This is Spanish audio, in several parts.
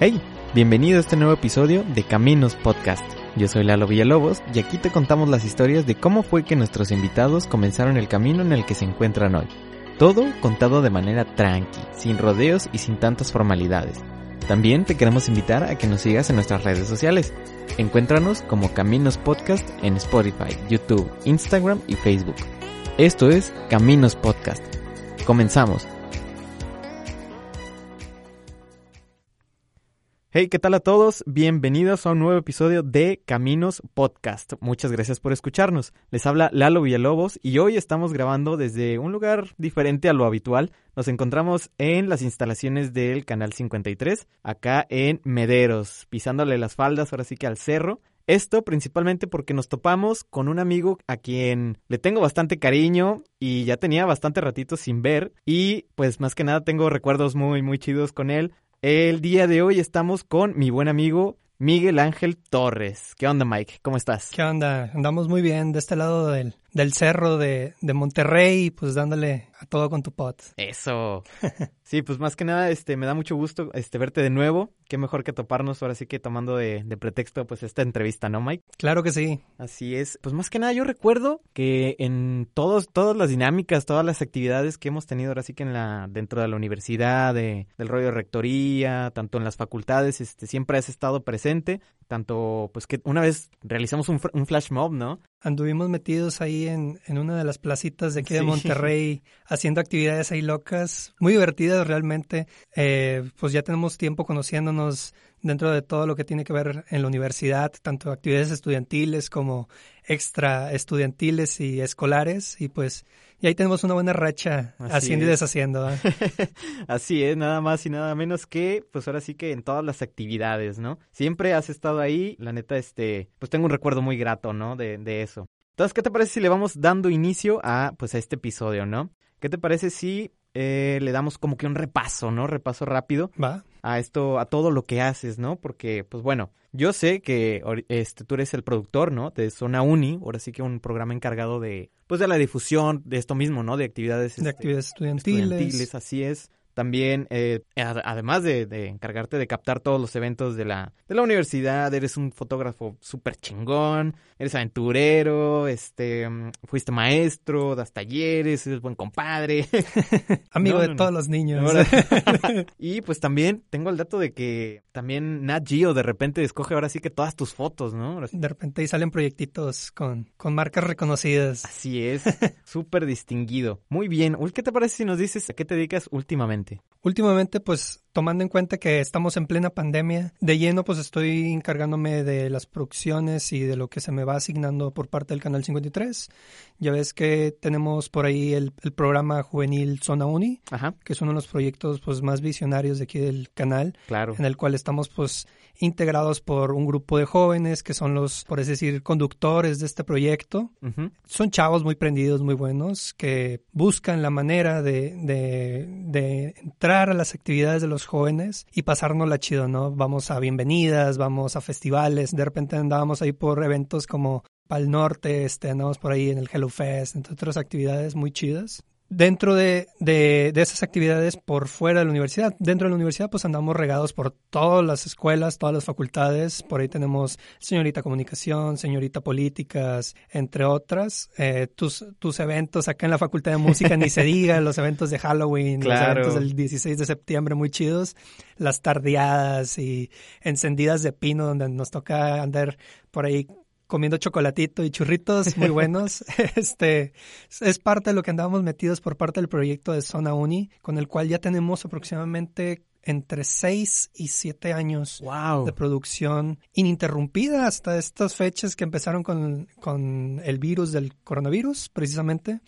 Hey, bienvenido a este nuevo episodio de Caminos Podcast. Yo soy Lalo Villalobos y aquí te contamos las historias de cómo fue que nuestros invitados comenzaron el camino en el que se encuentran hoy. Todo contado de manera tranqui, sin rodeos y sin tantas formalidades. También te queremos invitar a que nos sigas en nuestras redes sociales. Encuéntranos como Caminos Podcast en Spotify, YouTube, Instagram y Facebook. Esto es Caminos Podcast. Comenzamos. Hey, ¿qué tal a todos? Bienvenidos a un nuevo episodio de Caminos Podcast. Muchas gracias por escucharnos. Les habla Lalo Villalobos y hoy estamos grabando desde un lugar diferente a lo habitual. Nos encontramos en las instalaciones del Canal 53, acá en Mederos, pisándole las faldas ahora sí que al cerro. Esto principalmente porque nos topamos con un amigo a quien le tengo bastante cariño y ya tenía bastante ratito sin ver y pues más que nada tengo recuerdos muy muy chidos con él. El día de hoy estamos con mi buen amigo Miguel Ángel Torres. ¿Qué onda, Mike? ¿Cómo estás? ¿Qué onda? Andamos muy bien de este lado del, del cerro de, de Monterrey, pues dándole a todo con tu pot. Eso. Sí, pues más que nada, este, me da mucho gusto este verte de nuevo. Qué mejor que toparnos ahora sí que tomando de, de, pretexto pues esta entrevista, ¿no, Mike? Claro que sí. Así es. Pues más que nada yo recuerdo que en todos, todas las dinámicas, todas las actividades que hemos tenido ahora sí que en la, dentro de la universidad, de, del rollo de rectoría, tanto en las facultades, este, siempre has estado presente. Tanto, pues que una vez realizamos un, un flash mob, ¿no? Anduvimos metidos ahí en, en una de las placitas de aquí de Monterrey haciendo actividades ahí locas, muy divertidas realmente. Eh, pues ya tenemos tiempo conociéndonos dentro de todo lo que tiene que ver en la universidad, tanto actividades estudiantiles como extra estudiantiles y escolares. Y pues y ahí tenemos una buena racha Así haciendo es. y deshaciendo. ¿eh? Así es, nada más y nada menos que, pues ahora sí que en todas las actividades, ¿no? Siempre has estado ahí, la neta, este, pues tengo un recuerdo muy grato, ¿no? De, de eso. Entonces, ¿qué te parece si le vamos dando inicio a, pues, a este episodio, ¿no? ¿Qué te parece si eh, le damos como que un repaso, ¿no? Repaso rápido. Va. A esto, a todo lo que haces, ¿no? Porque, pues bueno, yo sé que este, tú eres el productor, ¿no? De Zona Uni, ahora sí que un programa encargado de, pues de la difusión de esto mismo, ¿no? De actividades. De este, actividades estudiantiles. estudiantiles. Así es. También, eh, además de, de, encargarte de captar todos los eventos de la, de la universidad, eres un fotógrafo súper chingón, eres aventurero, este, fuiste maestro, das talleres, eres buen compadre. Amigo no, de no, todos no. los niños. y pues también tengo el dato de que también Nat Geo de repente escoge ahora sí que todas tus fotos, ¿no? De repente ahí salen proyectitos con, con marcas reconocidas. Así es, súper distinguido. Muy bien. ¿Qué te parece si nos dices a qué te dedicas últimamente? Últimamente, pues tomando en cuenta que estamos en plena pandemia, de lleno pues estoy encargándome de las producciones y de lo que se me va asignando por parte del Canal 53. Ya ves que tenemos por ahí el, el programa juvenil Zona Uni, Ajá. que es uno de los proyectos pues más visionarios de aquí del canal, claro. en el cual estamos pues integrados por un grupo de jóvenes que son los, por así decir, conductores de este proyecto. Uh -huh. Son chavos muy prendidos, muy buenos, que buscan la manera de, de, de entrar a las actividades de los jóvenes y pasárnosla chido, ¿no? Vamos a bienvenidas, vamos a festivales, de repente andábamos ahí por eventos como Pal Norte, este, andamos por ahí en el Hello Fest, entre otras actividades muy chidas dentro de, de, de, esas actividades por fuera de la universidad. Dentro de la universidad pues andamos regados por todas las escuelas, todas las facultades. Por ahí tenemos señorita comunicación, señorita políticas, entre otras. Eh, tus, tus eventos acá en la facultad de música ni se diga, los eventos de Halloween, claro. los eventos del 16 de septiembre muy chidos, las tardeadas y encendidas de pino donde nos toca andar por ahí comiendo chocolatito y churritos muy buenos. este es parte de lo que andábamos metidos por parte del proyecto de Zona Uni, con el cual ya tenemos aproximadamente entre 6 y 7 años wow. de producción ininterrumpida hasta estas fechas que empezaron con, con el virus del coronavirus, precisamente,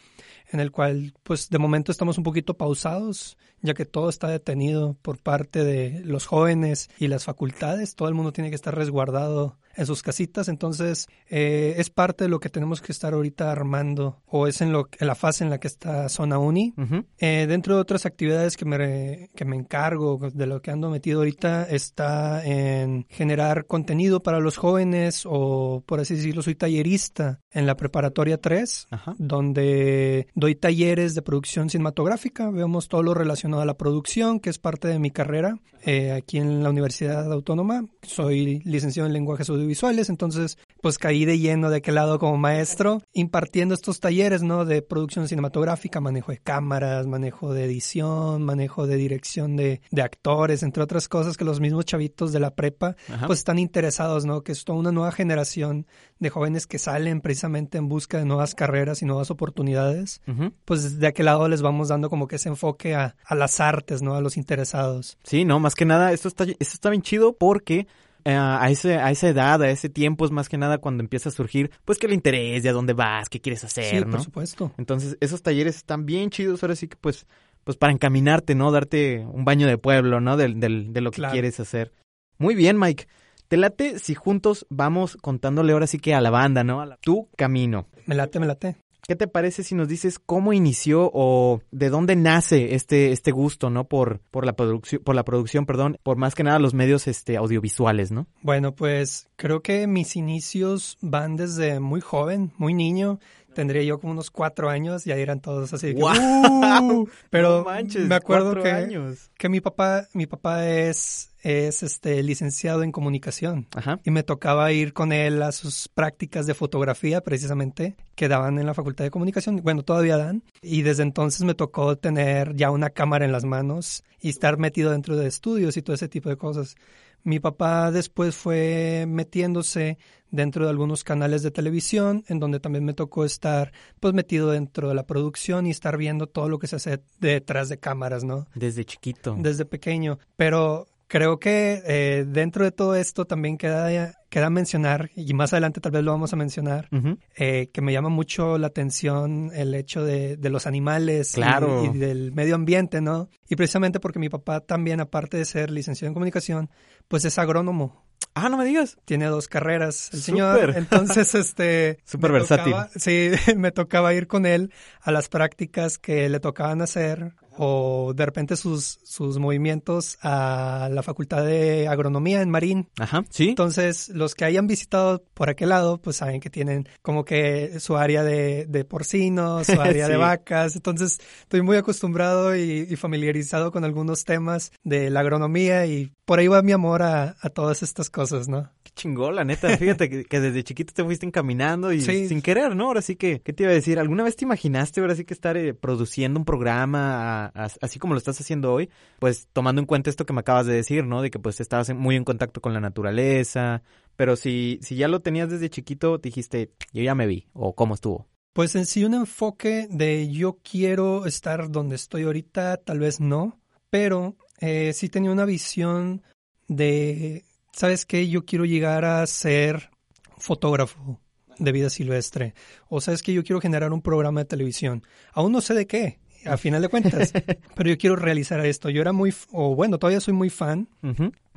en el cual, pues, de momento estamos un poquito pausados, ya que todo está detenido por parte de los jóvenes y las facultades. Todo el mundo tiene que estar resguardado en sus casitas. Entonces, eh, es parte de lo que tenemos que estar ahorita armando o es en, lo, en la fase en la que está Zona Uni. Eh, dentro de otras actividades que me, que me encargo, de lo que ando metido ahorita, está en generar contenido para los jóvenes o, por así decirlo, soy tallerista en la preparatoria 3, donde doy talleres de producción cinematográfica. Vemos todo lo relacionado a la producción, que es parte de mi carrera eh, aquí en la Universidad Autónoma. Soy licenciado en lenguajes audiovisuales, entonces pues caí de lleno de aquel lado como maestro, impartiendo estos talleres, ¿no? De producción cinematográfica, manejo de cámaras, manejo de edición, manejo de dirección de, de actores, entre otras cosas que los mismos chavitos de la prepa pues están interesados, ¿no? Que es toda una nueva generación de jóvenes que salen precisamente en busca de nuevas carreras y nuevas oportunidades. Pues de aquel lado les vamos dando como que ese enfoque a, a las artes, ¿no? A los interesados. Sí, no, más que nada, esto está, esto está bien chido porque eh, a, ese, a esa edad, a ese tiempo es más que nada cuando empieza a surgir, pues que el interés, de a dónde vas, qué quieres hacer, ¿no? por supuesto. Entonces, esos talleres están bien chidos, ahora sí que pues, pues para encaminarte, ¿no? Darte un baño de pueblo, ¿no? De, de lo que quieres hacer. Muy bien, Mike. Te late si juntos vamos contándole ahora sí que a la banda, ¿no? A tu camino. Me late, me late. ¿Qué te parece si nos dices cómo inició o de dónde nace este, este gusto, ¿no? Por, por la producción, por la producción, perdón, por más que nada los medios este, audiovisuales, ¿no? Bueno, pues creo que mis inicios van desde muy joven, muy niño tendría yo como unos cuatro años y ahí eran todos así. Uh", pero me acuerdo que, que mi papá, mi papá es, es este licenciado en comunicación y me tocaba ir con él a sus prácticas de fotografía precisamente que daban en la facultad de comunicación. Bueno, todavía dan y desde entonces me tocó tener ya una cámara en las manos y estar metido dentro de estudios y todo ese tipo de cosas. Mi papá después fue metiéndose dentro de algunos canales de televisión, en donde también me tocó estar pues metido dentro de la producción y estar viendo todo lo que se hace detrás de cámaras, ¿no? Desde chiquito. Desde pequeño. Pero creo que eh, dentro de todo esto también queda, queda mencionar, y más adelante tal vez lo vamos a mencionar, eh, que me llama mucho la atención el hecho de, de los animales y, del medio ambiente, ¿no? Y precisamente porque mi papá también, aparte de ser licenciado en comunicación, pues es agrónomo. Ah, no me digas. Tiene dos carreras el señor. Entonces, este. Súper versátil. sí, me tocaba ir con él a las prácticas que le tocaban hacer o de repente sus, sus movimientos a la Facultad de Agronomía en Marín. Ajá, sí. Entonces, los que hayan visitado por aquel lado, pues saben que tienen como que su área de, de porcinos, su área de vacas. Entonces, estoy muy acostumbrado y, familiarizado con algunos temas de la agronomía y por ahí va mi amor a, a todas estas cosas, ¿no? Qué chingón, la neta. Fíjate que, desde chiquito te fuiste encaminando y sin querer, ¿no? Ahora sí que, ¿qué te iba a decir? ¿Alguna vez te imaginaste ahora sí que estar eh, produciendo un programa así como lo estás haciendo hoy? Pues tomando en cuenta esto que me acabas de decir, ¿no? De que pues estabas muy en contacto con la naturaleza. Pero si, si ya lo tenías desde chiquito, dijiste, yo ya me vi, o cómo estuvo. Pues en sí un enfoque de yo quiero estar donde estoy ahorita, tal vez no, pero eh, sí tenía una visión de ¿sabes qué? Yo quiero llegar a ser fotógrafo de vida silvestre. O sabes que yo quiero generar un programa de televisión. Aún no sé de qué, a final de cuentas, pero yo quiero realizar esto. Yo era muy, o bueno, todavía soy muy fan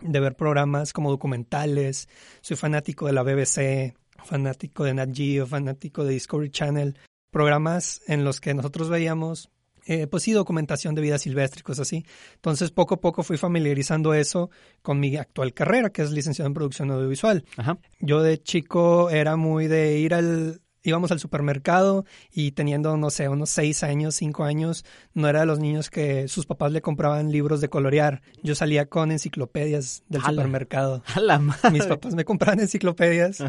de ver programas como documentales. Soy fanático de la BBC, fanático de Nat Geo, fanático de Discovery Channel. Programas en los que nosotros veíamos eh, pues sí, documentación de vida silvestre y cosas así. Entonces, poco a poco fui familiarizando eso con mi actual carrera, que es licenciado en producción audiovisual. Yo de chico era muy de ir al, íbamos al supermercado y teniendo, no sé, unos seis años, cinco años, no era de los niños que sus papás le compraban libros de colorear. Yo salía con enciclopedias del supermercado. Mis papás me compraban enciclopedias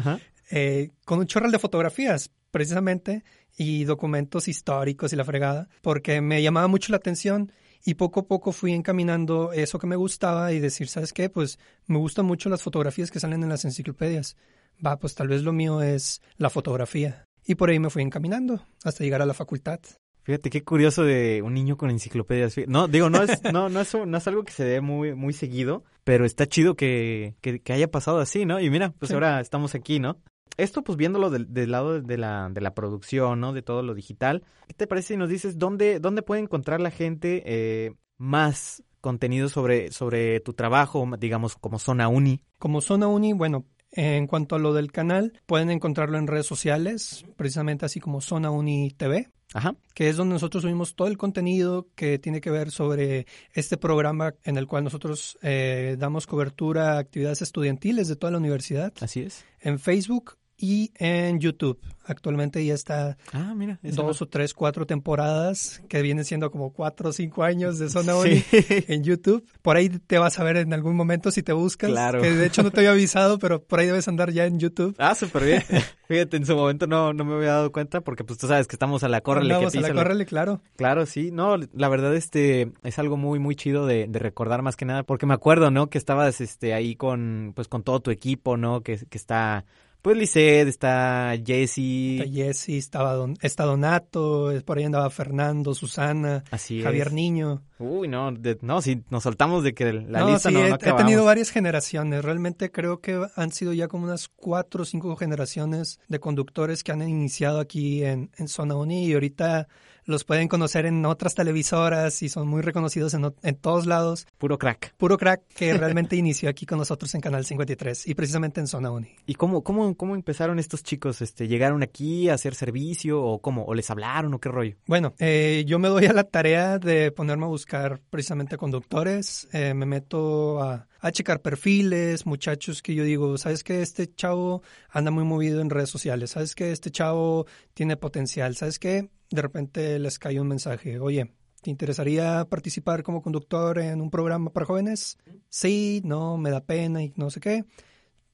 eh, con un chorral de fotografías, precisamente, y documentos históricos y la fregada, porque me llamaba mucho la atención y poco a poco fui encaminando eso que me gustaba y decir, ¿sabes qué? Pues me gustan mucho las fotografías que salen en las enciclopedias. Va, pues tal vez lo mío es la fotografía. Y por ahí me fui encaminando hasta llegar a la facultad. Fíjate qué curioso de un niño con enciclopedias. No, digo, no es, no, no es, no es algo que se dé muy, muy seguido, pero está chido que, que, haya pasado así, ¿no? Y mira, pues ahora estamos aquí, ¿no? Esto pues viéndolo del, lado de la, de la producción, ¿no? De todo lo digital. ¿Qué te parece si nos dices dónde, dónde puede encontrar la gente eh, más contenido sobre, sobre tu trabajo, digamos, como Zona Uni? Como Zona Uni, bueno, En cuanto a lo del canal, pueden encontrarlo en redes sociales, precisamente así como Zona Uni TV. Ajá. que es donde nosotros subimos todo el contenido que tiene que ver sobre este programa en el cual nosotros eh, damos cobertura a actividades estudiantiles de toda la universidad. Así es. En Facebook y en YouTube. Actualmente ya está Ah, mira. dos no- o tres, cuatro temporadas, que vienen siendo como cuatro o cinco años de Zona Uni Sí. en YouTube. Por ahí te vas a ver en algún momento si te buscas. Claro. Que de hecho no te había avisado, pero por ahí debes andar ya en YouTube. Ah, súper bien. Fíjate, en su momento no, no me había dado cuenta porque pues tú sabes que estamos a la córrele. que Andamos a la córrele, claro. Claro, sí. No, la verdad este es algo muy muy chido de, de recordar más que nada porque me acuerdo, ¿no? Que estabas este ahí con pues con todo tu equipo, ¿no? Que, que está pues Lisette, está Jesse. Está Jesse, estaba Don, está Donato, por ahí andaba Fernando, Susana, Así Javier es. Niño. Uy, no, de- no, si nos soltamos de que la no, lista sí, no, he, no he tenido acabamos. varias generaciones. Realmente creo que han sido ya como unas cuatro o cinco generaciones de conductores que han iniciado aquí en, en Zona Uni y ahorita los pueden conocer en otras televisoras y son muy reconocidos en, en todos lados. Puro crack. Puro crack que realmente inició aquí con nosotros en Canal 53 y precisamente en Zona Uni. ¿Y cómo, cómo, cómo empezaron estos chicos? Este, ¿Llegaron aquí a hacer servicio o cómo? ¿O les hablaron o qué rollo? Bueno, eh, yo me doy a la tarea de ponerme a buscar precisamente conductores, eh, me meto a, a checar perfiles, muchachos que yo digo, ¿sabes que Este chavo anda muy movido en redes sociales, ¿sabes que Este chavo tiene potencial, ¿sabes qué? De repente les cae un mensaje, oye, ¿te interesaría participar como conductor en un programa para jóvenes? Sí, no, me da pena y no sé qué.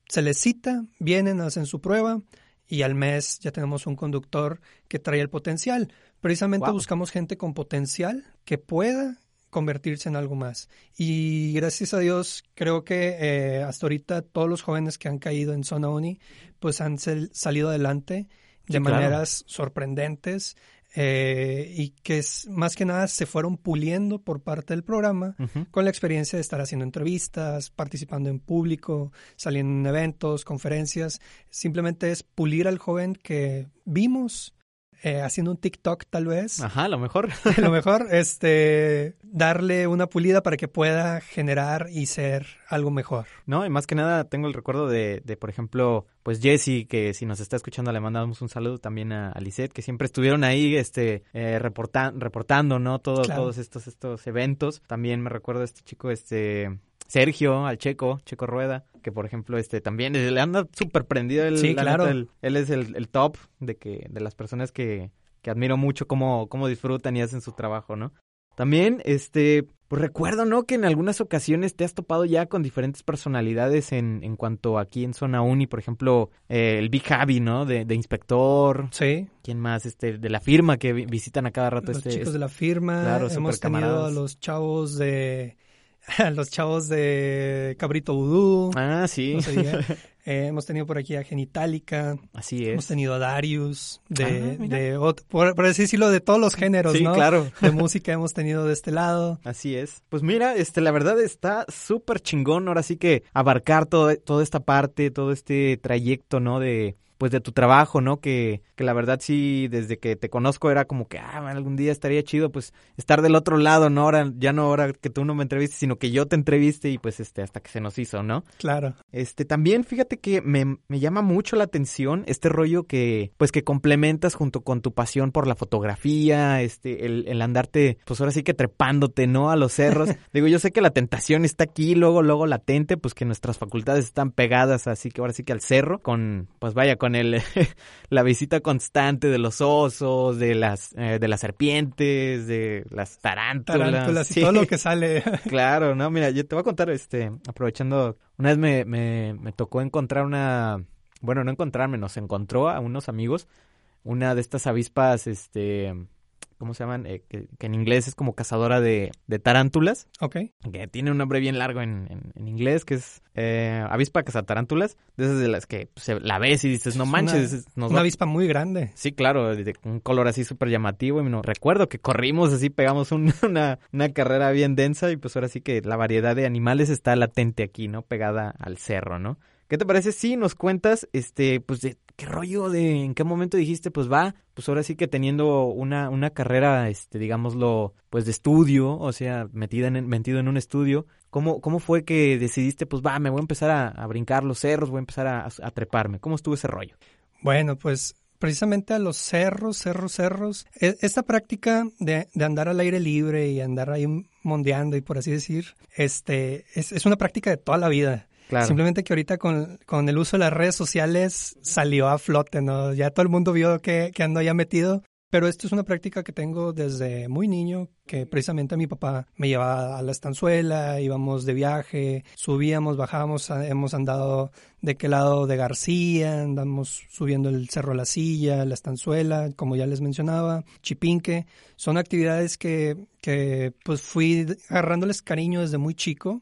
Se les cita, vienen, hacen su prueba y al mes ya tenemos un conductor que trae el potencial. Precisamente Wow. buscamos gente con potencial que pueda convertirse en algo más. Y gracias a Dios, creo que eh, hasta ahorita todos los jóvenes que han caído en Zona Uni, pues han sal- salido adelante de Sí, claro. maneras sorprendentes eh, y que es, más que nada se fueron puliendo por parte del programa con la experiencia de estar haciendo entrevistas, participando en público, saliendo en eventos, conferencias. Simplemente es pulir al joven que vimos eh, haciendo un TikTok tal vez. Ajá, a lo mejor. A lo mejor este darle una pulida para que pueda generar y ser algo mejor. No, y más que nada tengo el recuerdo de, de por ejemplo, pues Jesse, que si nos está escuchando le mandamos un saludo también a, a Lisette, que siempre estuvieron ahí este eh, reporta- reportando, ¿no? Todo, Claro. Todos estos, estos eventos. También me recuerdo a este chico, este Sergio, al Checo, Checo Rueda, que por ejemplo, este también le anda súper prendido. El, Sí, la claro. neta, el- él es el, el top de que de las personas que, que admiro mucho cómo, cómo disfrutan y hacen su trabajo, ¿no? También, este, pues recuerdo, ¿no? Que en algunas ocasiones te has topado ya con diferentes personalidades en, en cuanto aquí en Zona Uni, por ejemplo, eh, el Big Javi, ¿no? De, de inspector, Sí, ¿quién más? Este, de la firma que vi- visitan a cada rato los este. chicos este- de la firma, claro, hemos tenido a los chavos de los chavos de Cabrito Vudú. Ah, sí. no. Eh, hemos tenido por aquí a Genitalica, Así hemos es. tenido a Darius, de, Ah, de por, por así decirlo, de todos los géneros, Sí, ¿no? claro. De música hemos tenido de este lado. Así es. Pues mira, este, la verdad está súper chingón ahora sí que abarcar todo, toda esta parte, todo este trayecto, ¿no? De, pues de tu trabajo, ¿no? Que, que la verdad sí, desde que te conozco era como que, ah, algún día estaría chido, pues, estar del otro lado, ¿no? Ahora, ya no ahora que tú no me entrevistes, sino que yo te entreviste y pues, este, hasta que se nos hizo, ¿no? Claro. Este, también fíjate que me, me llama mucho la atención este rollo que, pues que complementas junto con tu pasión por la fotografía, este, el, el andarte, pues ahora sí que trepándote, ¿no? A los cerros. Digo, yo sé que la tentación está aquí, luego, luego latente, pues que nuestras facultades están pegadas, así que ahora sí que al cerro, con, pues vaya, con el, la visita constante de los osos, de las, eh, de las serpientes, de las tarántulas. Tarántulas y Sí. todo lo que sale. Claro, no, mira, yo te voy a contar, este, aprovechando, una vez me, me, me tocó encontrar una, bueno, no encontrarme, nos encontró a unos amigos, una de estas avispas, este, ¿cómo se llaman? Eh, que, que en inglés es como cazadora de, de tarántulas, ok. que tiene un nombre bien largo en, en, en inglés, que es eh, avispa cazatarántulas, de esas de las que pues, se- la ves y dices, no Es manches, una- nos Una va- avispa muy grande. Sí, claro, de de un color así súper llamativo. Y no, recuerdo que corrimos así, pegamos un- una, una carrera bien densa y pues ahora sí que la variedad de animales está latente aquí, ¿no? Pegada al cerro, ¿no? ¿Qué te parece si nos cuentas, este, pues de qué rollo, de en qué momento dijiste, pues va, pues ahora sí que teniendo una, una carrera, este, digámoslo, pues de estudio, o sea, metida en, metido en un estudio, ¿cómo, cómo fue que decidiste, pues va, me voy a empezar a, brincar los cerros, voy a empezar a, a treparme? ¿Cómo estuvo ese rollo? Bueno, pues precisamente a los cerros, cerros, cerros. E, esta práctica de, de, andar al aire libre y andar ahí mondeando y por así decir, este, es, es una práctica de toda la vida. Simplemente que ahorita con, con, el uso de las redes sociales salió a flote, ¿no? Ya todo el mundo vio que, que ando ya metido. Pero esto es una práctica que tengo desde muy niño, que precisamente mi papá me llevaba a la estanzuela, íbamos de viaje, subíamos, bajábamos, hemos andado de qué lado de García, andamos subiendo el Cerro La Silla, la estanzuela, como ya les mencionaba, Chipinque. Son actividades que, que pues fui agarrándoles cariño desde muy chico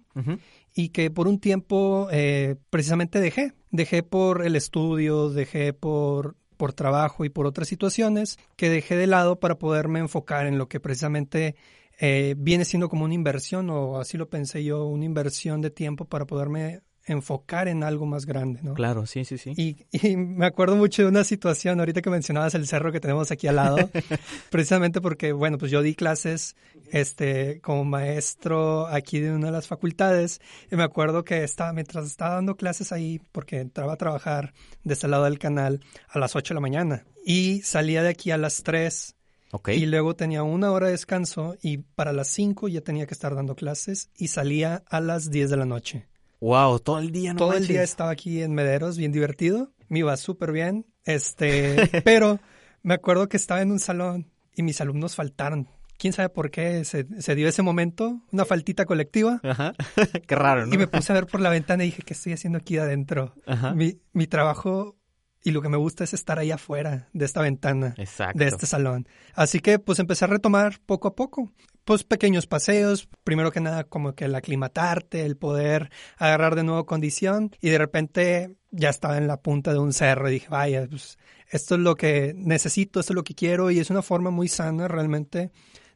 y que por un tiempo eh, precisamente dejé. Dejé por el estudio, dejé por, por trabajo y por otras situaciones que dejé de lado para poderme enfocar en lo que precisamente eh, viene siendo como una inversión, o así lo pensé yo, una inversión de tiempo para poderme enfocar en algo más grande, ¿no? Claro, sí, sí, sí. Y, y, me acuerdo mucho de una situación, ahorita que mencionabas el cerro que tenemos aquí al lado, precisamente porque, bueno, pues yo di clases este, como maestro aquí de una de las facultades, y me acuerdo que estaba, mientras estaba dando clases ahí, porque entraba a trabajar de este lado del canal a las 8 de la mañana, y salía de aquí a las 3 Y luego tenía una hora de descanso y para las 5 ya tenía que estar dando clases y salía a las 10 de la noche. Wow, todo el día, no Todo el día estaba aquí en Mederos, bien divertido. Me iba súper bien. Este, pero me acuerdo que estaba en un salón y mis alumnos faltaron. ¿Quién sabe por qué se, dio ese momento? Una faltita colectiva. Ajá. qué raro, ¿no? Y me puse a ver por la ventana y dije, ¿qué estoy haciendo aquí adentro? Ajá. Mi, mi trabajo y lo que me gusta es estar ahí afuera de esta ventana, de este salón. Así que pues empecé a retomar poco a poco, pues pequeños paseos, primero que nada como que el aclimatarte, el poder agarrar de nuevo condición y de repente ya estaba en la punta de un cerro dije, vaya, pues esto es lo que necesito, esto es lo que quiero y es una forma muy sana realmente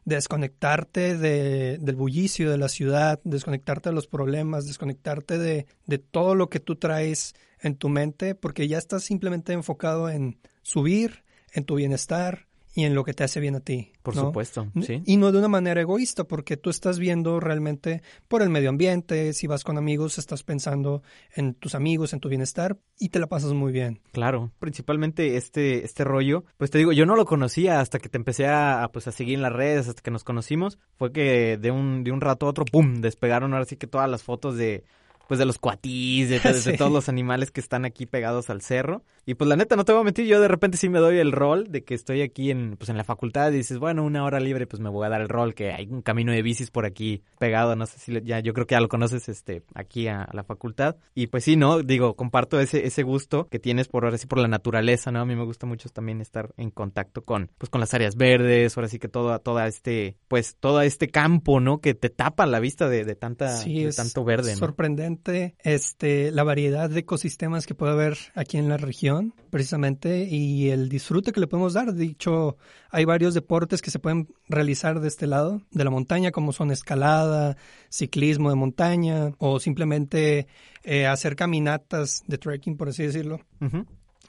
de desconectarte de, del bullicio de la ciudad, desconectarte de los problemas, desconectarte de, de todo lo que tú traes en tu mente porque ya estás simplemente enfocado en subir, en tu bienestar y en lo que te hace bien a ti. Por supuesto, sí. Y no de una manera egoísta, porque tú estás viendo realmente por el medio ambiente, si vas con amigos, estás pensando en tus amigos, en tu bienestar y te la pasas muy bien. Claro, principalmente este, este rollo, pues te digo, yo no lo conocía hasta que te empecé a, pues, a seguir en las redes, hasta que nos conocimos, fue que de un, de un rato a otro, ¡pum!, despegaron ahora sí que todas las fotos de pues de los cuatís, de, todos los animales que están aquí pegados al cerro. Y pues la neta, no te voy a mentir, yo de repente sí me doy el rol de que estoy aquí en, pues en la facultad y dices, bueno, una hora libre, pues me voy a dar el rol, que hay un camino de bicis por aquí pegado, no sé si ya, yo creo que ya lo conoces, este, aquí a, la facultad. Y pues sí, ¿no? Digo, comparto ese, ese gusto que tienes por ahora sí por la naturaleza, ¿no? A mí me gusta mucho también estar en contacto con, pues con las áreas verdes, ahora sí que todo, toda este, pues todo este campo, ¿no? Que te tapa la vista de, de tanta, de tanto verde, ¿no? Sorprendente, este, la variedad de ecosistemas que puede haber aquí en la región precisamente y el disfrute que le podemos dar. Dicho, hay varios deportes que se pueden realizar de este lado de la montaña, como son escalada, ciclismo de montaña o simplemente eh, hacer caminatas de trekking, por así decirlo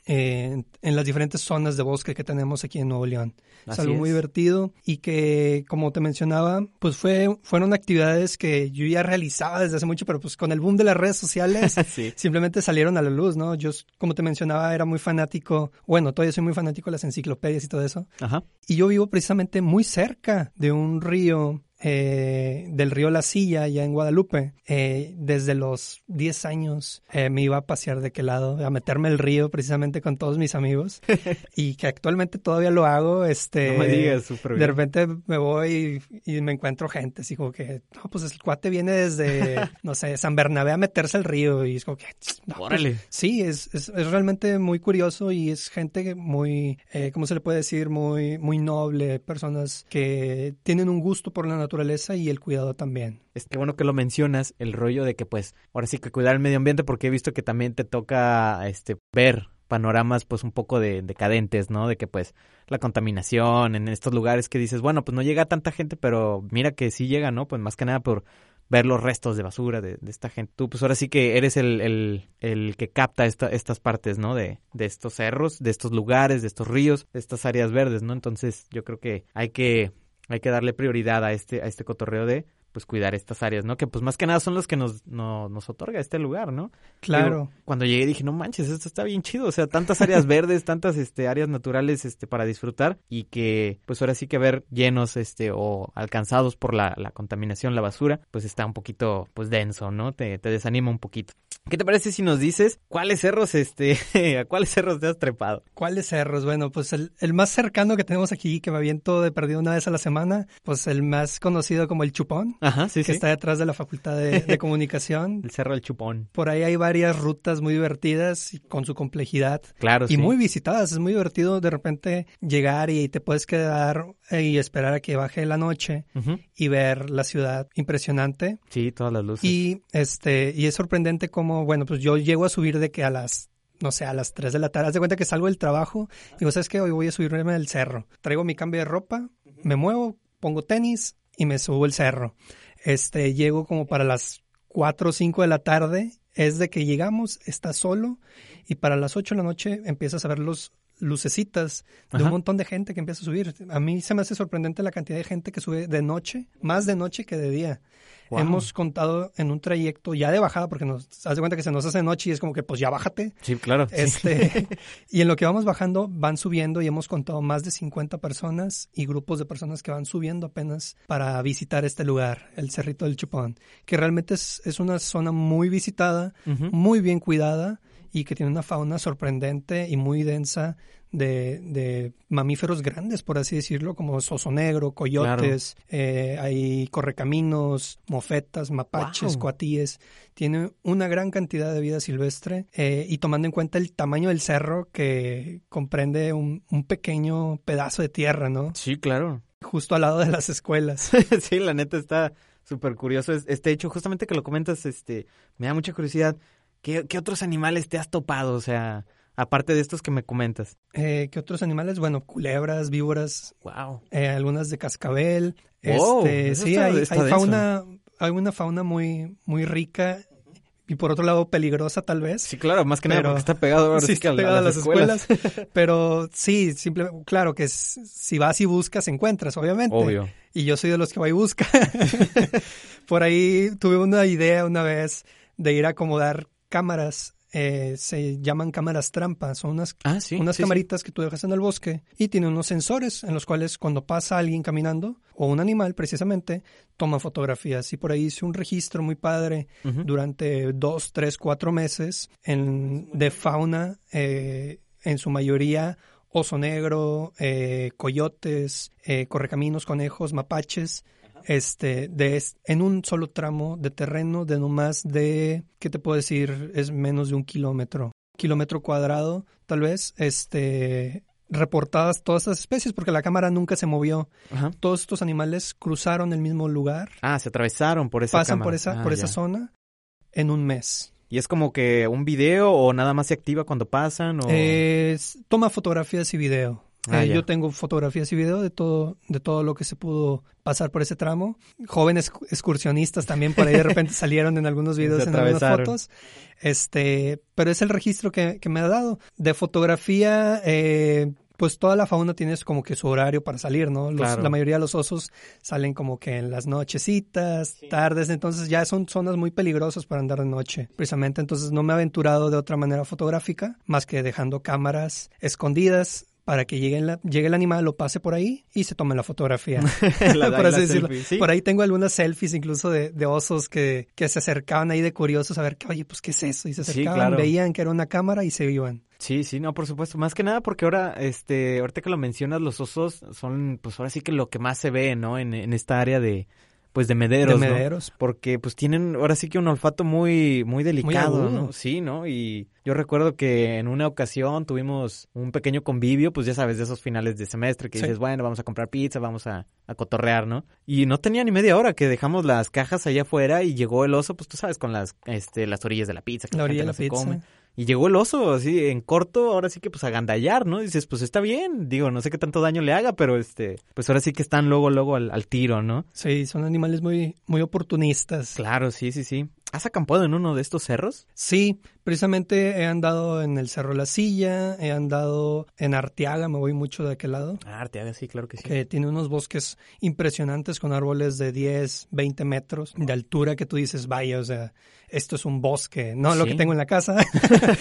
en, las diferentes zonas de bosque que tenemos aquí en Nuevo León. es algo muy divertido y que, como te mencionaba, pues fue, fueron actividades que yo ya realizaba desde hace mucho, pero pues con el boom de las redes sociales simplemente salieron a la luz, ¿no? Yo, como te mencionaba, era muy fanático, bueno, todavía soy muy fanático de las enciclopedias y todo eso. Ajá. Y yo vivo precisamente muy cerca de un río eh, del río La Silla, ya en Guadalupe. Eh, desde los 10 años eh, me iba a pasear de qué lado, a meterme el río precisamente con todos mis amigos y que actualmente todavía lo hago. Este, no me digas, súper bien. De repente me voy y, me encuentro gente, así como que, no, pues el cuate viene desde, no sé, San Bernabé a meterse al río y es como que, no, pues, Órale. sí, es, es, es, realmente muy curioso y es gente muy, ¿cómo se le puede decir? Muy, muy noble, personas que tienen un gusto por la naturaleza y el cuidado también. Es que bueno que lo mencionas, el rollo de que pues ahora sí que cuidar el medio ambiente porque he visto que también te toca este ver panoramas pues un poco de decadentes, ¿no? De que pues la contaminación en estos lugares que dices, bueno, pues no llega tanta gente, pero mira que sí llega, ¿no? Pues más que nada por ver los restos de basura de, de esta gente. Tú, pues ahora sí que eres el, el, el que capta esta, estas partes, ¿no? De, de estos cerros, de estos lugares, de estos ríos, de estas áreas verdes, ¿no? Entonces yo creo que hay que, hay que darle prioridad a este, a este cotorreo de pues cuidar estas áreas, ¿no? Que pues más que nada son los que nos, no, nos otorga este lugar, ¿no? Claro. Digo, cuando llegué dije, no manches, esto está bien chido, o sea, tantas áreas verdes, tantas este áreas naturales este para disfrutar y que pues ahora sí que ver llenos este o alcanzados por la, la contaminación, la basura, pues está un poquito pues denso, ¿no? Te, te desanima un poquito. ¿Qué te parece si nos dices cuáles cerros este a cuáles cerros te has trepado? ¿Cuáles cerros? Bueno, pues el, el más cercano que tenemos aquí que me aviento de perdido una vez a la semana, pues el más conocido como el Chupón. Ajá, sí, que sí. está detrás de la Facultad de, de Comunicación. El Cerro del Chupón. Por ahí hay varias rutas muy divertidas y con su complejidad. Claro, y sí. muy visitadas. Es muy divertido de repente llegar y te puedes quedar eh, y esperar a que baje la noche y ver la ciudad impresionante. Sí, todas las luces. Y este y es sorprendente como, bueno, pues yo llego a subir de que a las no sé, a las 3 de la tarde. Haz de cuenta que salgo del trabajo y digo, ¿sabes qué? Hoy voy a subirme al cerro. Traigo mi cambio de ropa, me muevo, pongo tenis y me subo el cerro. Este, llego como para las 4 o 5 de la tarde. Es de que llegamos, está solo y para las 8 de la noche empiezas a ver los lucecitas de Ajá. un montón de gente que empieza a subir. A mí se me hace sorprendente la cantidad de gente que sube de noche, más de noche que de día. Wow. Hemos contado en un trayecto ya de bajada, porque nos haz de cuenta que se nos hace noche y es como que pues ya bájate. Sí, claro. sí. Este, y en lo que vamos bajando van subiendo y hemos contado más de 50 personas y grupos de personas que van subiendo apenas para visitar este lugar, el Cerrito del Chupón, que realmente es, es una zona muy visitada, muy bien cuidada y que tiene una fauna sorprendente y muy densa de, de mamíferos grandes, por así decirlo, como soso negro, coyotes, eh, hay correcaminos, mofetas, mapaches, Wow. coatíes. Tiene una gran cantidad de vida silvestre eh, y tomando en cuenta el tamaño del cerro que comprende un, un pequeño pedazo de tierra, ¿no? Sí, claro. Justo al lado de las escuelas. sí, la neta está súper curioso es- este hecho. Justamente que lo comentas, este, me da mucha curiosidad. ¿Qué, qué otros animales te has topado? O sea, aparte de estos que me comentas. Eh, ¿Qué otros animales? Bueno, culebras, víboras, Wow. eh, algunas de cascabel. Wow, este, sí, está- hay, está hay fauna, hay una fauna muy, muy rica y por otro lado peligrosa tal vez. Sí, claro, más que nada porque está pegado ahora Sí, está que a, las escuelas. pero sí, simple, claro que si vas y buscas, encuentras, obviamente. Obvio. Y yo soy de los que va y busca. Por ahí tuve una idea una vez de ir a acomodar cámaras. eh, se llaman cámaras trampa. Son unas, Ah, sí. unas sí, sí. camaritas que tú dejas en el bosque y tienen unos sensores en los cuales cuando pasa alguien caminando o un animal precisamente toma fotografías. Y por ahí hice un registro muy padre durante dos, tres, cuatro meses en, de fauna, eh, en su mayoría oso negro, eh, coyotes, eh, correcaminos, conejos, mapaches, este, de, en un solo tramo de terreno de no más de, ¿qué te puedo decir? Es menos de un kilómetro, kilómetro cuadrado, tal vez, este, reportadas todas estas especies porque la cámara nunca se movió. Ajá. Todos estos animales cruzaron el mismo lugar, Ah, se atravesaron por esa pasan cámara. por esa, Ah, por esa zona en un mes. ¿Y es como que un video o nada más se activa cuando pasan? O... Toma fotografías y video. Ah, Eh, yo tengo fotografías y video de todo, de todo lo que se pudo pasar por ese tramo. Jóvenes excursionistas también por ahí de repente salieron en algunos videos, en algunas fotos. Este, pero es el registro que, que me ha dado. De fotografía, eh, pues toda la fauna tiene como que su horario para salir, ¿no? Los- Claro. La mayoría de los osos salen como que en las nochecitas, tardes, entonces ya son zonas muy peligrosas para andar de noche, precisamente. Entonces no me he aventurado de otra manera fotográfica, más que dejando cámaras escondidas para que llegue, la- llegue el animal, lo pase por ahí y se tome la fotografía. La- por así decirlo. sí. Por ahí tengo algunas selfies incluso de, de osos que, que se acercaban ahí de curiosos a ver, que, oye, pues, ¿qué es eso? Y se Sí, acercaban, claro. veían que era una cámara y se iban. Sí, sí, no, por supuesto. Más que nada porque ahora, este, ahorita que lo mencionas, los osos son, pues ahora sí que lo que más se ve, ¿no? En, en esta área de, pues de mederos, de ¿no? mederos. Porque pues tienen ahora sí que un olfato muy, muy delicado. ¿no? Sí, ¿no? Y yo recuerdo que en una ocasión tuvimos un pequeño convivio, pues ya sabes, de esos finales de semestre que Sí. dices, bueno, vamos a comprar pizza, vamos a, a cotorrear, ¿no? Y no tenía ni media hora que dejamos las cajas allá afuera y llegó el oso, pues tú sabes, con las, este, las orillas de la pizza. que La orilla de gente la no se pizza. come. Y llegó el oso, así, en corto, ahora sí que pues a gandallar, ¿no? Dices, pues está bien, digo, no sé qué tanto daño le haga, pero este, pues ahora sí que están luego, luego al, al tiro, ¿no? Sí, son animales muy, muy oportunistas. Claro, sí, sí, sí. ¿Has acampado en uno de estos cerros? Sí, precisamente he andado en el Cerro La Silla, he andado en Arteaga, me voy mucho de aquel lado. Ah, Arteaga, sí, claro que sí. Que tiene unos bosques impresionantes con árboles de 10, 20 metros de altura que tú dices, vaya, o sea, esto es un bosque, no lo que tengo en la casa.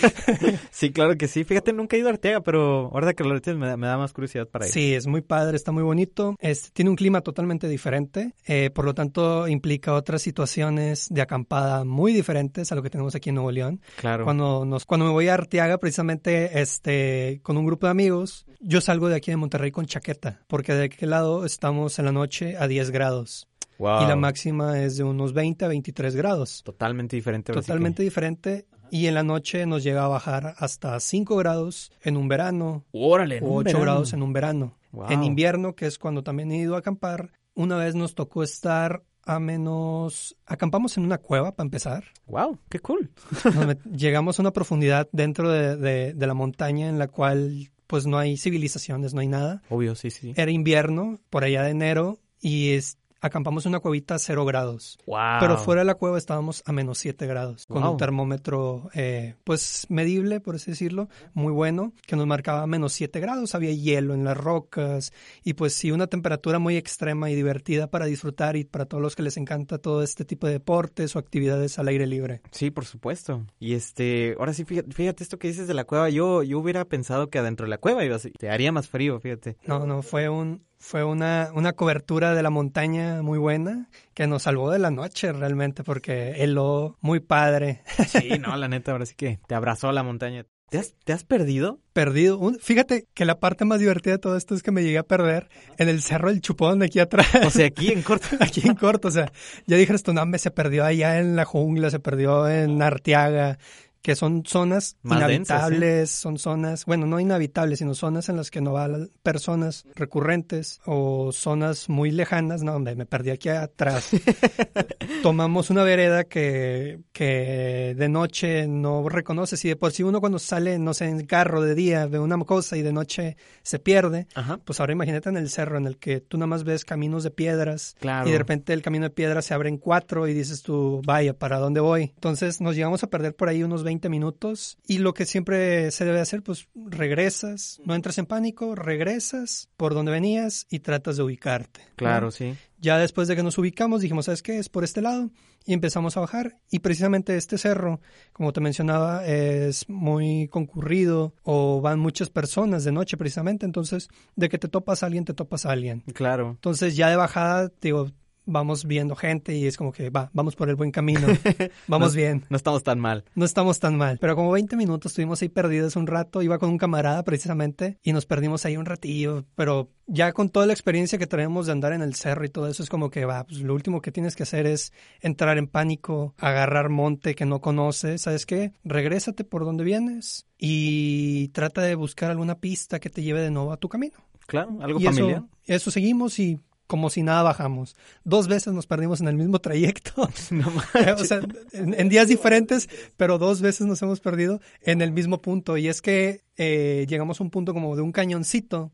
sí, claro que sí. Fíjate, nunca he ido a Arteaga, pero ahora que lo dices me, me, da más curiosidad para ir. Sí, es muy padre, está muy bonito. Este, tiene un clima totalmente diferente, eh, por lo tanto implica otras situaciones de acampada muy diferentes a lo que tenemos aquí en Nuevo León. Claro. Cuando, nos, cuando me voy a Arteaga, precisamente este, con un grupo de amigos, yo salgo de aquí de Monterrey con chaqueta, porque de aquel lado estamos en la noche a 10 grados. Y la máxima es de unos 20 a 23 grados. Totalmente diferente. Totalmente diferente. Y en la noche nos llega a bajar hasta 5 grados en un verano. Órale, o 8 grados en un verano. En invierno, que es cuando también he ido a acampar, una vez nos tocó estar a menos... Acampamos en una cueva para empezar. ¡Wow! ¡Qué cool! llegamos a una profundidad dentro de, de, la montaña en la cual pues no hay civilizaciones, no hay nada. Obvio, sí, sí. Era invierno, por allá de enero, y es, acampamos en una cuevita a cero grados. Wow. Pero fuera de la cueva estábamos a menos siete grados, con un termómetro, eh, pues medible, por así decirlo, muy bueno, que nos marcaba menos siete grados. Había hielo en las rocas y pues sí, una temperatura muy extrema y divertida para disfrutar y para todos los que les encanta todo este tipo de deportes o actividades al aire libre. Sí, por supuesto. Y este, ahora sí, fíjate, esto que dices de la cueva, yo, yo hubiera pensado que adentro de la cueva iba a, te haría más frío, fíjate. No, no, fue un, fue una, una cobertura de la montaña muy buena que nos salvó de la noche realmente porque heló muy padre. Sí, no, la neta, ahora sí que te abrazó la montaña. ¿Te has, ¿Te has, perdido? Perdido. fíjate que la parte más divertida de todo esto es que me llegué a perder en el cerro del Chupón de aquí atrás. O sea, aquí en corto. aquí en corto. O sea, ya dije esto, no, se perdió allá en la jungla, se perdió en Arteaga, que son zonas inhabitables, son zonas, bueno, no inhabitables, sino zonas en las que no van personas recurrentes o zonas muy lejanas. No, hombre, me perdí aquí atrás. Tomamos una vereda que, que de noche no reconoces y de por sí uno cuando sale, no sé, en carro de día ve una cosa y de noche se pierde. Pues ahora imagínate en el cerro en el que tú nada más ves caminos de piedras y de repente el camino de piedras se abre en cuatro y dices tú, vaya, ¿para dónde voy? Entonces nos llegamos a perder por ahí unos 20 minutos y lo que siempre se debe hacer, pues regresas, no entras en pánico, regresas por donde venías y tratas de ubicarte. Claro, sí. Ya después de que nos ubicamos dijimos, ¿sabes qué? Es por este lado y empezamos a bajar y precisamente este cerro, como te mencionaba, es muy concurrido o van muchas personas de noche precisamente, entonces de que te topas a alguien, te topas a alguien. Claro. Entonces ya de bajada, digo, vamos viendo gente y es como que va, vamos por el buen camino, vamos bien. No estamos tan mal. No estamos tan mal. Pero como 20 minutos estuvimos ahí perdidos un rato, iba con un camarada precisamente y nos perdimos ahí un ratillo, pero ya con toda la experiencia que tenemos de andar en el cerro y todo eso es como que va, pues lo último que tienes que hacer es entrar en pánico, agarrar monte que no conoces, ¿sabes qué? Regrésate por donde vienes y trata de buscar alguna pista que te lleve de nuevo a tu camino. Claro, algo familiar. eso seguimos y como si nada bajamos. Dos veces nos perdimos en el mismo trayecto. o sea, en, días diferentes, pero dos veces nos hemos perdido en el mismo punto. Y es que eh, llegamos a un punto como de un cañoncito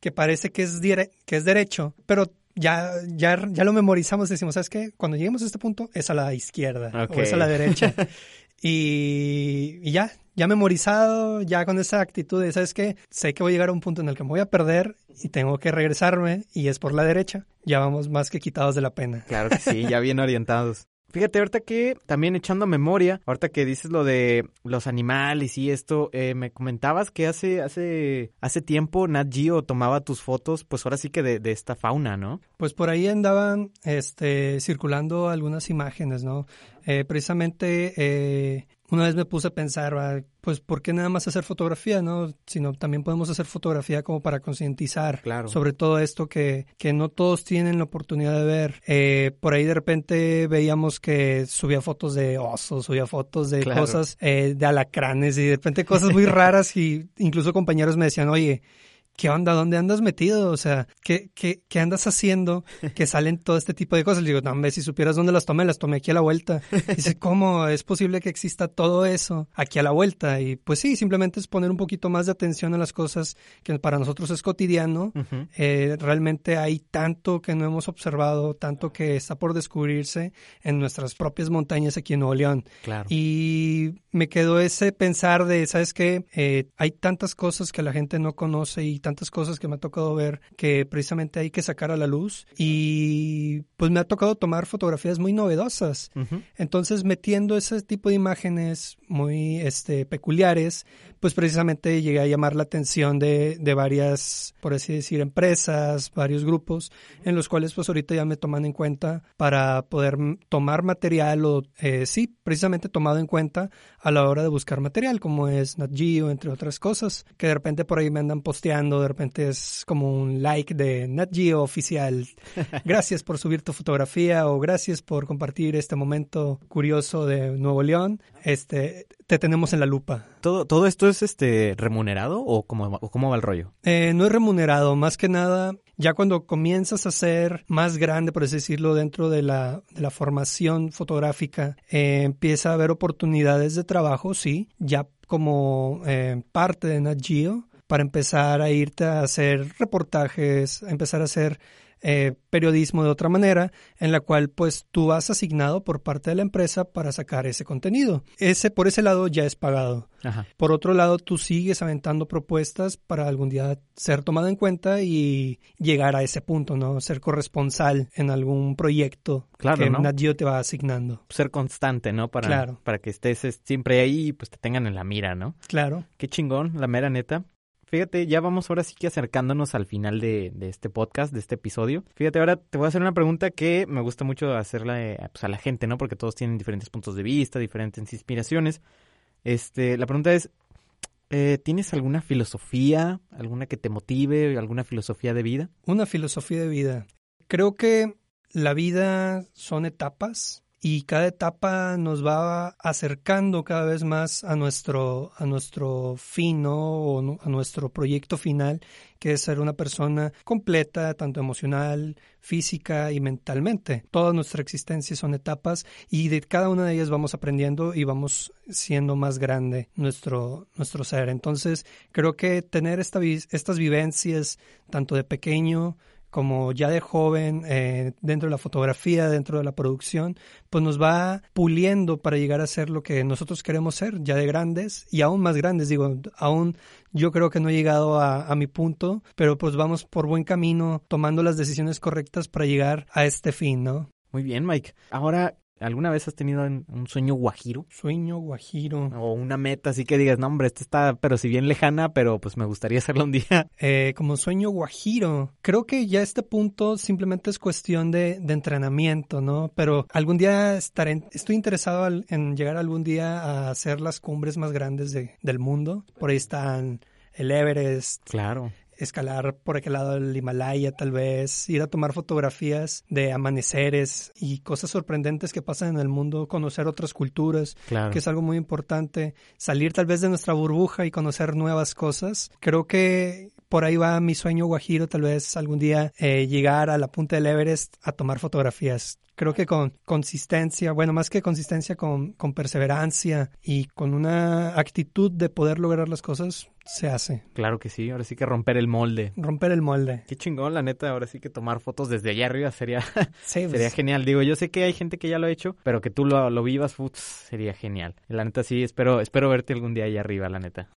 que parece que es, que es derecho, pero ya, ya, ya lo memorizamos. Decimos, ¿sabes qué? Cuando lleguemos a este punto es a la izquierda o es a la derecha. y, ya, ya memorizado, ya con esa actitud de, ¿sabes qué? Sé que voy a llegar a un punto en el que me voy a perder y tengo que regresarme y es por la derecha. Ya vamos más que quitados de la pena. Claro que sí, ya bien orientados. Fíjate, ahorita que también echando memoria, ahorita que dices lo de los animales y esto, eh, me comentabas que hace, hace, hace tiempo Nat Geo tomaba tus fotos, pues ahora sí que de, de esta fauna, ¿no? Pues por ahí andaban este, circulando algunas imágenes, ¿no? Eh, precisamente eh, una vez me puse a pensar, pues, ¿por qué nada más hacer fotografía, no? Sino también podemos hacer fotografía como para concientizar sobre todo esto que, que no todos tienen la oportunidad de ver. Eh, por ahí de repente veíamos que subía fotos de osos, subía fotos de cosas, eh, de alacranes y de repente cosas muy raras y incluso compañeros me decían, oye, ¿qué onda? ¿Dónde andas metido? O sea, ¿qué, qué, qué andas haciendo que salen todo este tipo de cosas? Le digo, no, hombre, si supieras dónde las tomé, las tomé aquí a la vuelta. Dice, ¿cómo es posible que exista todo eso aquí a la vuelta? Y pues sí, simplemente es poner un poquito más de atención a las cosas que para nosotros es cotidiano. eh, realmente hay tanto que no hemos observado, tanto que está por descubrirse en nuestras propias montañas aquí en Nuevo León. Claro. Y me quedó ese pensar de, ¿sabes qué? Eh, hay tantas cosas que la gente no conoce y tantas cosas que me ha tocado ver que precisamente hay que sacar a la luz. Y pues me ha tocado tomar fotografías muy novedosas. Entonces, metiendo ese tipo de imágenes muy este, peculiares, pues precisamente llegué a llamar la atención de, de varias, por así decir, empresas, varios grupos, en los cuales pues ahorita ya me toman en cuenta para poder tomar material o, eh, sí, precisamente tomado en cuenta a la hora de buscar material, como es Nat Geo, entre otras cosas, que de repente por ahí me andan posteando, de repente es como un like de Nat Geo oficial. Gracias por subir tu fotografía o gracias por compartir este momento curioso de Nuevo León. Este, te tenemos en la lupa. ¿Todo, ¿Todo esto es este remunerado o cómo, va- o cómo va el rollo? Eh, no es remunerado, más que nada, ya cuando comienzas a ser más grande, por así decirlo, dentro de la, de la formación fotográfica, eh, empieza a haber oportunidades de trabajo, sí, ya como eh, parte de Nat Geo, para empezar a irte a hacer reportajes, a empezar a hacer eh, periodismo de otra manera, en la cual pues tú vas asignado por parte de la empresa para sacar ese contenido. Ese, por ese lado ya es pagado. Ajá. Por otro lado, tú sigues aventando propuestas para algún día ser tomado en cuenta y llegar a ese punto, ¿no? Ser corresponsal en algún proyecto Claro, que ¿no? Nat Geo te va asignando. Ser constante, ¿no? Para, Claro. para que estés es, siempre ahí y pues te tengan en la mira, ¿no? Claro. Qué chingón, la mera neta. Fíjate, ya vamos ahora sí que acercándonos al final de, de este podcast, de este episodio. Fíjate, ahora te voy a hacer una pregunta que me gusta mucho hacerla eh, pues, a la gente, ¿no? Porque todos tienen diferentes puntos de vista, diferentes inspiraciones. Este, la pregunta es, eh, ¿tienes alguna filosofía, alguna que te motive, alguna filosofía de vida? Una filosofía de vida. Creo que la vida son etapas y cada etapa nos va acercando cada vez más a nuestro, a nuestro fin. O a nuestro proyecto final, que es ser una persona completa, tanto emocional, física y mentalmente. Toda nuestra existencia son etapas y de cada una de ellas vamos aprendiendo y vamos siendo más grande nuestro, nuestro ser. Entonces, creo que tener esta, estas vivencias, tanto de pequeño, como ya de joven, eh, dentro de la fotografía, dentro de la producción, pues nos va puliendo para llegar a ser lo que nosotros queremos ser, ya de grandes y aún más grandes. Digo, aún yo creo que no he llegado a, a mi punto, pero pues vamos por buen camino, tomando las decisiones correctas para llegar a este fin, ¿no? Muy bien, Mike. Ahora, ¿alguna vez has tenido un sueño guajiro? Sueño guajiro. O una meta así que digas, no, hombre, esta está, pero si bien lejana, pero pues me gustaría hacerla un día. Eh, como sueño guajiro. Creo que ya a este punto simplemente es cuestión de, de entrenamiento, ¿no? Pero algún día estaré, estoy interesado al- en llegar algún día a hacer las cumbres más grandes de- del mundo. Por ahí están el Everest, Claro. Escalar por aquel lado del Himalaya tal vez, ir a tomar fotografías de amaneceres y cosas sorprendentes que pasan en el mundo, conocer otras culturas, Claro. que es algo muy importante, salir tal vez de nuestra burbuja y conocer nuevas cosas. Creo que por ahí va mi sueño guajiro, tal vez algún día eh, llegar a la punta del Everest a tomar fotografías. Creo que con consistencia, bueno, más que consistencia, con, con perseverancia y con una actitud de poder lograr las cosas, se hace. Claro que sí, ahora sí que romper el molde. Romper el molde. Qué chingón, la neta, ahora sí que tomar fotos desde allá arriba sería, Sí, pues, sería genial. Digo, yo sé que hay gente que ya lo ha hecho, pero que tú lo, lo vivas, putz, sería genial. La neta sí, espero, espero verte algún día allá arriba, la neta.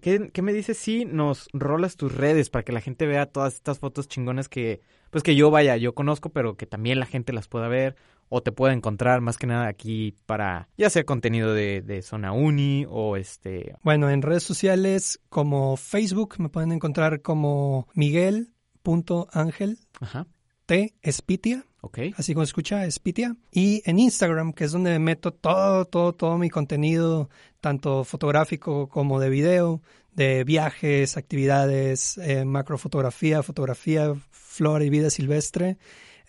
¿Qué, qué me dices si nos rolas tus redes para que la gente vea todas estas fotos chingonas que, pues que yo vaya, yo conozco, pero que también la gente las pueda ver o te pueda encontrar más que nada aquí para, ya sea contenido de, de Zona Uni o este... Bueno, en redes sociales como Facebook me pueden encontrar como Miguel.ángel T. Espitia, así como escucha, Espitia. Y en Instagram, que es donde meto todo, todo, todo mi contenido, tanto fotográfico como de video, de viajes, actividades, eh, macrofotografía, fotografía, flora y vida silvestre.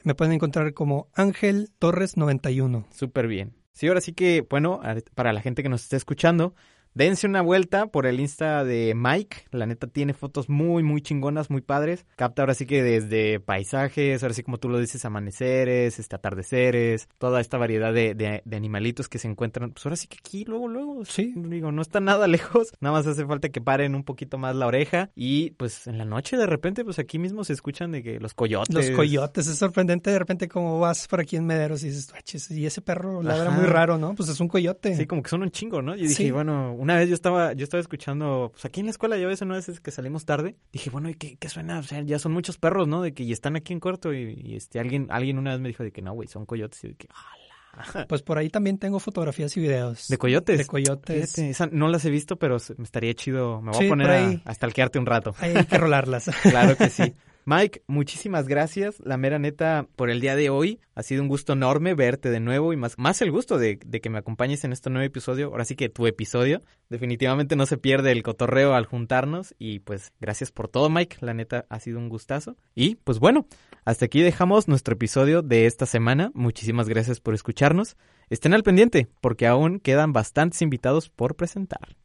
Me pueden encontrar como Ángel Torres 91. Súper bien. Sí, ahora sí que, bueno, para la gente que nos esté escuchando, dense una vuelta por el Insta de Mike. La neta tiene fotos muy, muy chingonas, muy padres. Capta ahora sí que desde paisajes, ahora sí como tú lo dices, amaneceres, este, atardeceres, toda esta variedad de, de, de animalitos que se encuentran. Pues ahora sí que aquí, luego, luego. Sí. Digo, no está nada lejos. Nada más hace falta que paren un poquito más la oreja. Y pues en la noche de repente, pues aquí mismo se escuchan de que los coyotes. Los coyotes, es sorprendente de repente como vas por aquí en Mederos y dices, y ese perro ladra Ajá. muy raro, ¿no? Pues es un coyote. Sí, como que son un chingo, ¿no? Yo dije, Sí. bueno, una vez yo estaba, yo estaba escuchando, pues aquí en la escuela, ya ves, una vez que salimos tarde, dije, bueno, ¿y qué, qué suena? O sea, ya son muchos perros, ¿no? De que y están aquí en corto y, y, este, alguien, alguien una vez me dijo de que no, güey, son coyotes y de que, ¡ala! Pues por ahí también tengo fotografías y videos. ¿De coyotes? De coyotes. Fíjate, esa no las he visto, pero me estaría chido, me voy Sí, a poner a, a stalkearte un rato. Hay que rolarlas. Claro que sí. Mike, muchísimas gracias. La mera neta, por el día de hoy. Ha sido un gusto enorme verte de nuevo y más, más el gusto de, de que me acompañes en este nuevo episodio. Ahora sí que tu episodio. Definitivamente no se pierde el cotorreo al juntarnos. Y pues gracias por todo, Mike. La neta ha sido un gustazo. Y pues bueno, hasta aquí dejamos nuestro episodio de esta semana. Muchísimas gracias por escucharnos. Estén al pendiente, porque aún quedan bastantes invitados por presentar.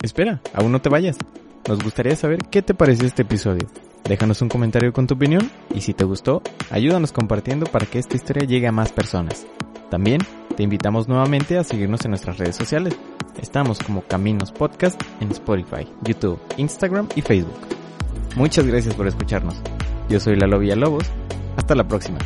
Espera, aún no te vayas. Nos gustaría saber qué te pareció este episodio. Déjanos un comentario con tu opinión y si te gustó, ayúdanos compartiendo para que esta historia llegue a más personas. También te invitamos nuevamente a seguirnos en nuestras redes sociales. Estamos como Caminos Podcast en Spotify, YouTube, Instagram y Facebook. Muchas gracias por escucharnos. Yo soy Lalo Villalobos. Hasta la próxima.